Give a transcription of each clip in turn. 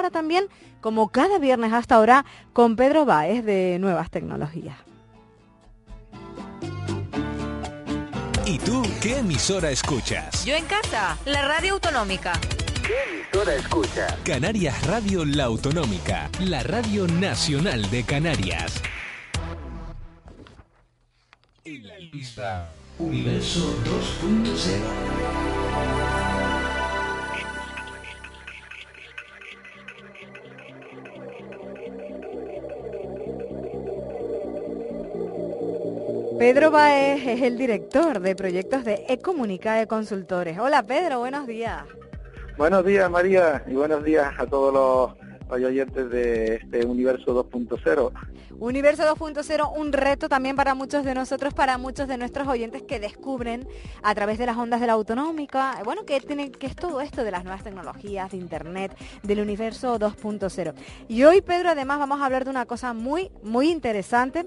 Ahora también, como cada viernes hasta ahora, con Pedro Baez de Nuevas Tecnologías. ¿Y tú qué emisora escuchas? Yo en casa, la radio autonómica. ¿Qué emisora escuchas? Canarias Radio La Autonómica, la radio nacional de Canarias. En la lista Universo 2.0. Pedro Baez es el director de proyectos de Ecomunica de Consultores. Hola Pedro, buenos días. Buenos días María y buenos días a todos los oyentes de este Universo 2.0. Universo 2.0, un reto también para muchos de nosotros, para muchos de nuestros oyentes que descubren a través de las ondas de la autonómica, bueno, que, tiene, que es todo esto de las nuevas tecnologías, de Internet, del Universo 2.0. Y hoy, Pedro, además vamos a hablar de una cosa muy, muy interesante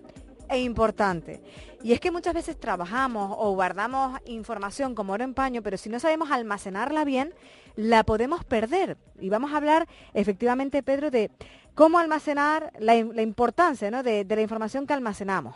e importante. Y es que muchas veces trabajamos o guardamos información como oro en paño, pero si no sabemos almacenarla bien, la podemos perder. Y vamos a hablar efectivamente, Pedro, de cómo almacenar la, la importancia ¿no? de, la información que almacenamos.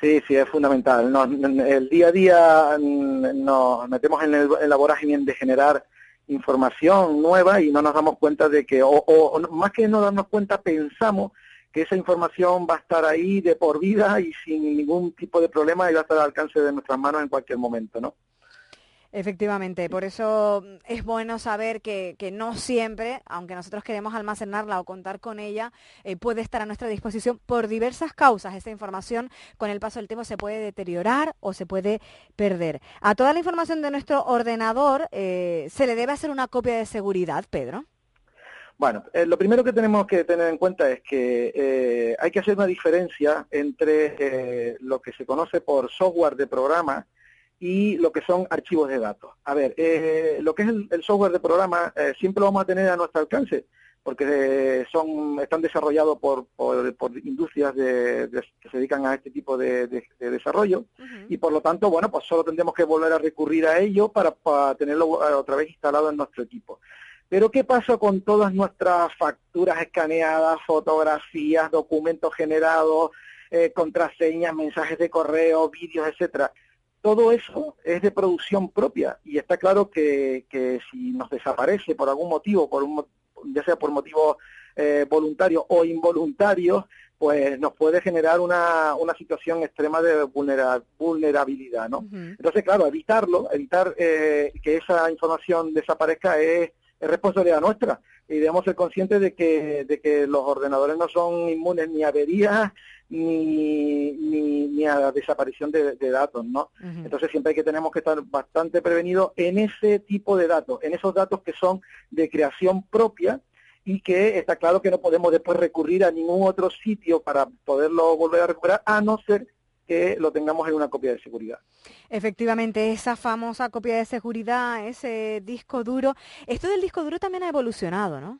Sí, sí, es fundamental. Nos, el día a día nos metemos en, el, en la vorágine de generar información nueva y no nos damos cuenta de que, o, o más que no darnos cuenta, pensamos que esa información va a estar ahí de por vida y sin ningún tipo de problema y va a estar al alcance de nuestras manos en cualquier momento, ¿no? Efectivamente, por eso es bueno saber que, que, no siempre, aunque nosotros queremos almacenarla o contar con ella, eh, puede estar a nuestra disposición por diversas causas. Esa información con el paso del tiempo se puede deteriorar o se puede perder. A toda la información de nuestro ordenador eh, se le debe hacer una copia de seguridad, Pedro. Bueno, eh, lo primero que tenemos que tener en cuenta es que eh, hay que hacer una diferencia entre eh, lo que se conoce por software de programa y lo que son archivos de datos. A ver, lo que es el, el, software de programa siempre lo vamos a tener a nuestro alcance porque son están desarrollados por, por, por industrias de, de, que se dedican a este tipo de, de desarrollo uh -huh. y por lo tanto, bueno, pues solo tendremos que volver a recurrir a ello para, para tenerlo otra vez instalado en nuestro equipo. Pero ¿qué pasa con todas nuestras facturas escaneadas, fotografías, documentos generados, eh, contraseñas, mensajes de correo, vídeos, etcétera? Todo eso es de producción propia y está claro que, que si nos desaparece por algún motivo, por un, ya sea por motivos eh, voluntarios o involuntarios, pues nos puede generar una, una situación extrema de vulnera, vulnerabilidad, ¿no? Uh -huh. Entonces, claro, evitarlo, evitar eh, que esa información desaparezca es es responsabilidad nuestra y debemos ser conscientes de que, de que los ordenadores no son inmunes ni a averías ni, ni, ni a desaparición de, de datos, ¿no? Uh -huh. Entonces siempre hay que tenemos que estar bastante prevenidos en ese tipo de datos, en esos datos que son de creación propia y que está claro que no podemos después recurrir a ningún otro sitio para poderlo volver a recuperar, a no ser que lo tengamos en una copia de seguridad. Efectivamente, esa famosa copia de seguridad, ese disco duro. Esto del disco duro también ha evolucionado, ¿no?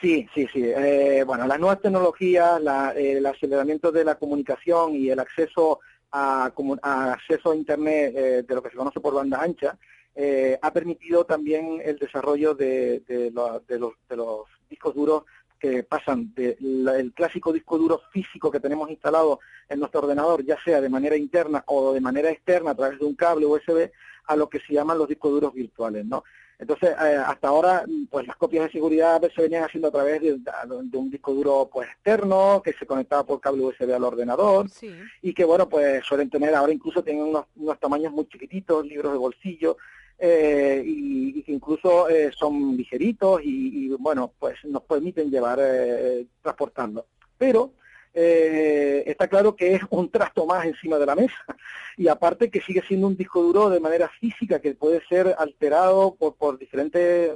Sí, sí, sí. Eh, bueno, las nuevas tecnologías, la, eh, el aceleramiento de la comunicación y el acceso a, a acceso a Internet eh, de lo que se conoce por banda ancha eh, ha permitido también el desarrollo de, de, lo, de, los, de los discos duros que pasan del clásico disco duro físico que tenemos instalado en nuestro ordenador, ya sea de manera interna o de manera externa a través de un cable USB, a lo que se llaman los discos duros virtuales, ¿no? Entonces, eh, hasta ahora, pues las copias de seguridad se venían haciendo a través de, de, un disco duro pues externo, que se conectaba por cable USB al ordenador, sí. y que, bueno, pues suelen tener, ahora incluso tienen unos, unos tamaños muy chiquititos, libros de bolsillo, eh, y, y, que incluso eh, son ligeritos y, y, bueno, pues nos permiten llevar, eh, transportarlo. Pero eh, está claro que es un trasto más encima de la mesa y aparte que sigue siendo un disco duro de manera física que puede ser alterado por, por diferentes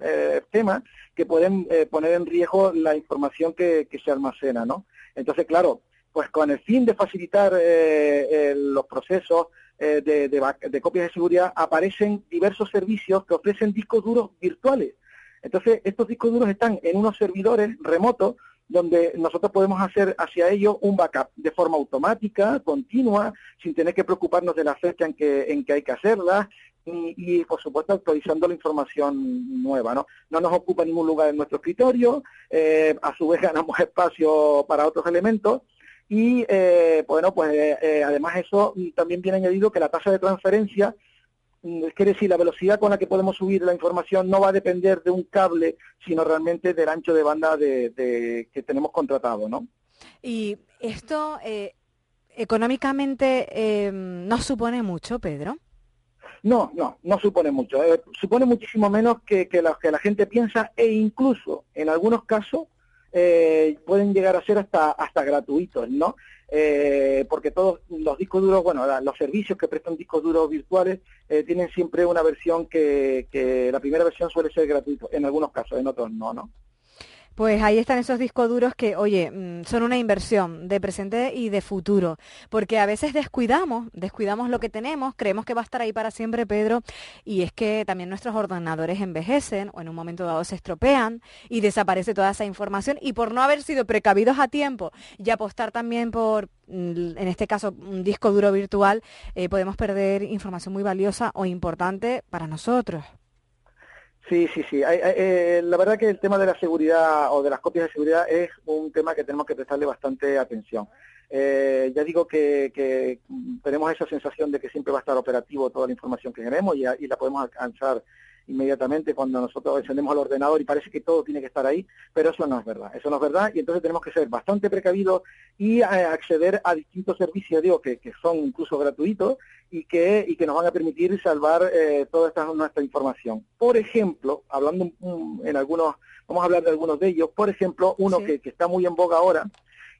eh, temas que pueden eh, poner en riesgo la información que, se almacena, ¿no? Entonces, claro, pues con el fin de facilitar los procesos de, de, de copias de seguridad aparecen diversos servicios que ofrecen discos duros virtuales. Entonces, estos discos duros están en unos servidores remotos donde nosotros podemos hacer hacia ello un backup de forma automática, continua, sin tener que preocuparnos de la fecha en que, en que hay que hacerla, y, por supuesto actualizando la información nueva, ¿no? No nos ocupa ningún lugar en nuestro escritorio, eh, a su vez ganamos espacio para otros elementos y eh, bueno, pues eh, además eso también viene añadido que la tasa de transferencia mm, quiere decir, la velocidad con la que podemos subir la información no va a depender de un cable, sino realmente del ancho de banda de, que tenemos contratado, ¿no? Y esto económicamente no supone mucho, Pedro. No, no, no supone mucho. Eh, supone muchísimo menos que, que, la, que la gente piensa e incluso en algunos casos eh, pueden llegar a ser hasta, hasta gratuitos, ¿no? Eh, porque todos los discos duros, bueno, los servicios que prestan discos duros virtuales tienen siempre una versión que, que la primera versión suele ser gratuito, en algunos casos, en otros no, ¿no? Pues ahí están esos discos duros que, oye, mm, son una inversión de presente y de futuro, porque a veces descuidamos, descuidamos lo que tenemos, creemos que va a estar ahí para siempre, Pedro, y es que también nuestros ordenadores envejecen o en un momento dado se estropean y desaparece toda esa información y por no haber sido precavidos a tiempo y apostar también por, mm, en este caso, un disco duro virtual, eh, podemos perder información muy valiosa o importante para nosotros. Sí, sí, sí. Eh, la verdad que el tema de la seguridad o de las copias de seguridad es un tema que tenemos que prestarle bastante atención. Eh, ya digo que, tenemos esa sensación de que siempre va a estar operativo toda la información que queremos y, y la podemos alcanzar inmediatamente cuando nosotros encendemos el ordenador y parece que todo tiene que estar ahí, pero eso no es verdad, eso no es verdad y entonces tenemos que ser bastante precavidos y eh, acceder a distintos servicios, digo, que, que son incluso gratuitos y que, y que nos van a permitir salvar eh, toda esta, nuestra información. Por ejemplo, hablando en algunos, vamos a hablar de algunos de ellos, por ejemplo, uno que, que, está muy en boga ahora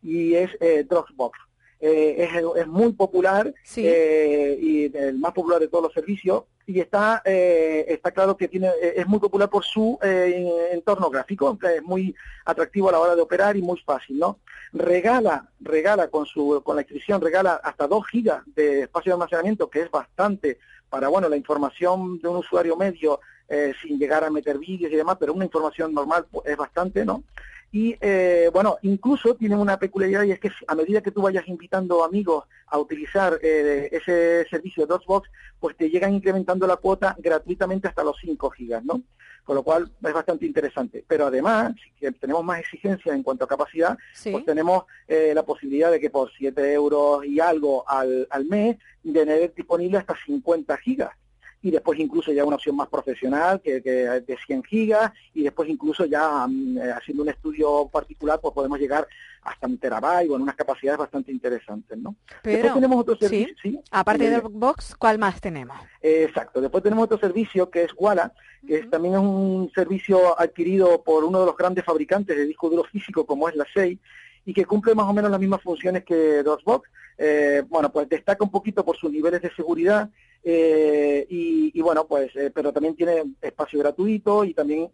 y es eh, Dropbox. Eh, es, muy popular eh, y el más popular de todos los servicios y está eh, está claro que tiene es muy popular por su entorno gráfico es muy atractivo a la hora de operar y muy fácil no regala regala con su con la inscripción regala hasta 2 gigas de espacio de almacenamiento que es bastante para bueno la información de un usuario medio sin llegar a meter vídeos y demás pero una información normal pues, es bastante no y eh, bueno, incluso tienen una peculiaridad y es que a medida que tú vayas invitando amigos a utilizar eh, ese servicio de Dropbox, pues te llegan incrementando la cuota gratuitamente hasta los 5 gigas, ¿no? Con lo cual es bastante interesante. Pero además, si tenemos más exigencia en cuanto a capacidad, pues tenemos eh, la posibilidad de que por 7 euros y algo al, al mes, tener disponible hasta 50 gigas y después incluso ya una opción más profesional que, de 100 gigas y después incluso ya mm, eh, haciendo un estudio particular pues podemos llegar hasta un terabyte o en unas capacidades bastante interesantes, ¿no? Pero, después tenemos otro servicio, ¿sí? Aparte de Box, ¿cuál más tenemos? exacto, después tenemos otro servicio que es Walla, que también es un servicio adquirido por uno de los grandes fabricantes de disco duro físico como es la 6 y que cumple más o menos las mismas funciones que Dropbox. Eh, bueno, pues destaca un poquito por sus niveles de seguridad eh, y, bueno, pues, eh, pero también tiene espacio gratuito y también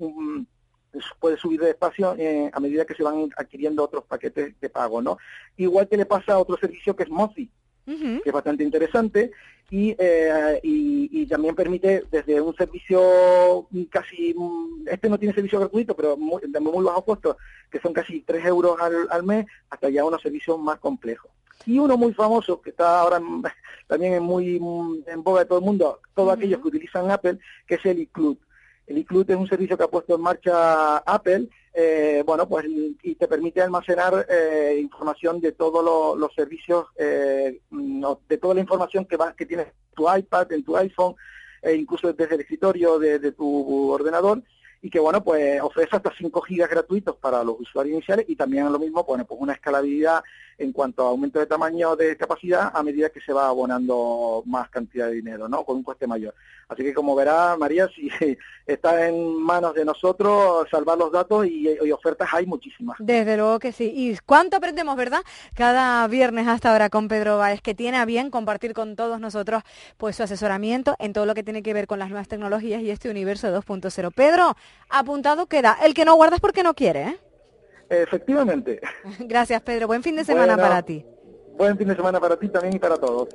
puede subir de espacio eh, a medida que se van adquiriendo otros paquetes de pago, ¿no? Igual que le pasa a otro servicio que es Mozi, que es bastante interesante y, y, también permite desde un servicio casi, este no tiene servicio gratuito, pero muy, de muy bajo costo, que son casi 3 euros al, al mes, hasta ya unos servicios más complejos. Y uno muy famoso, que está ahora también muy en boga de todo el mundo, todos aquellos que utilizan Apple, que es el iCloud. El iCloud es un servicio que ha puesto en marcha Apple, eh, bueno, pues y te permite almacenar eh, información de todos los servicios, eh, de toda la información que va, que tienes tu iPad, en tu iPhone, e incluso desde el escritorio de, de tu ordenador y que bueno pues ofrece hasta 5 gigas gratuitos para los usuarios iniciales y también lo mismo bueno pues una escalabilidad en cuanto a aumento de tamaño de capacidad a medida que se va abonando más cantidad de dinero no con un coste mayor. Así que como verá María si está en manos de nosotros salvar los datos y, ofertas hay muchísimas. Desde luego que sí. Y cuánto aprendemos verdad cada viernes hasta ahora con Pedro Báez que tiene a bien compartir con todos nosotros pues su asesoramiento en todo lo que tiene que ver con las nuevas tecnologías y este universo 2.0 Pedro apuntado queda. El que no guarda es porque no quiere, ¿eh? Efectivamente. Gracias, Pedro. Buen fin de semana para ti. Buen fin de semana para ti también y para todos.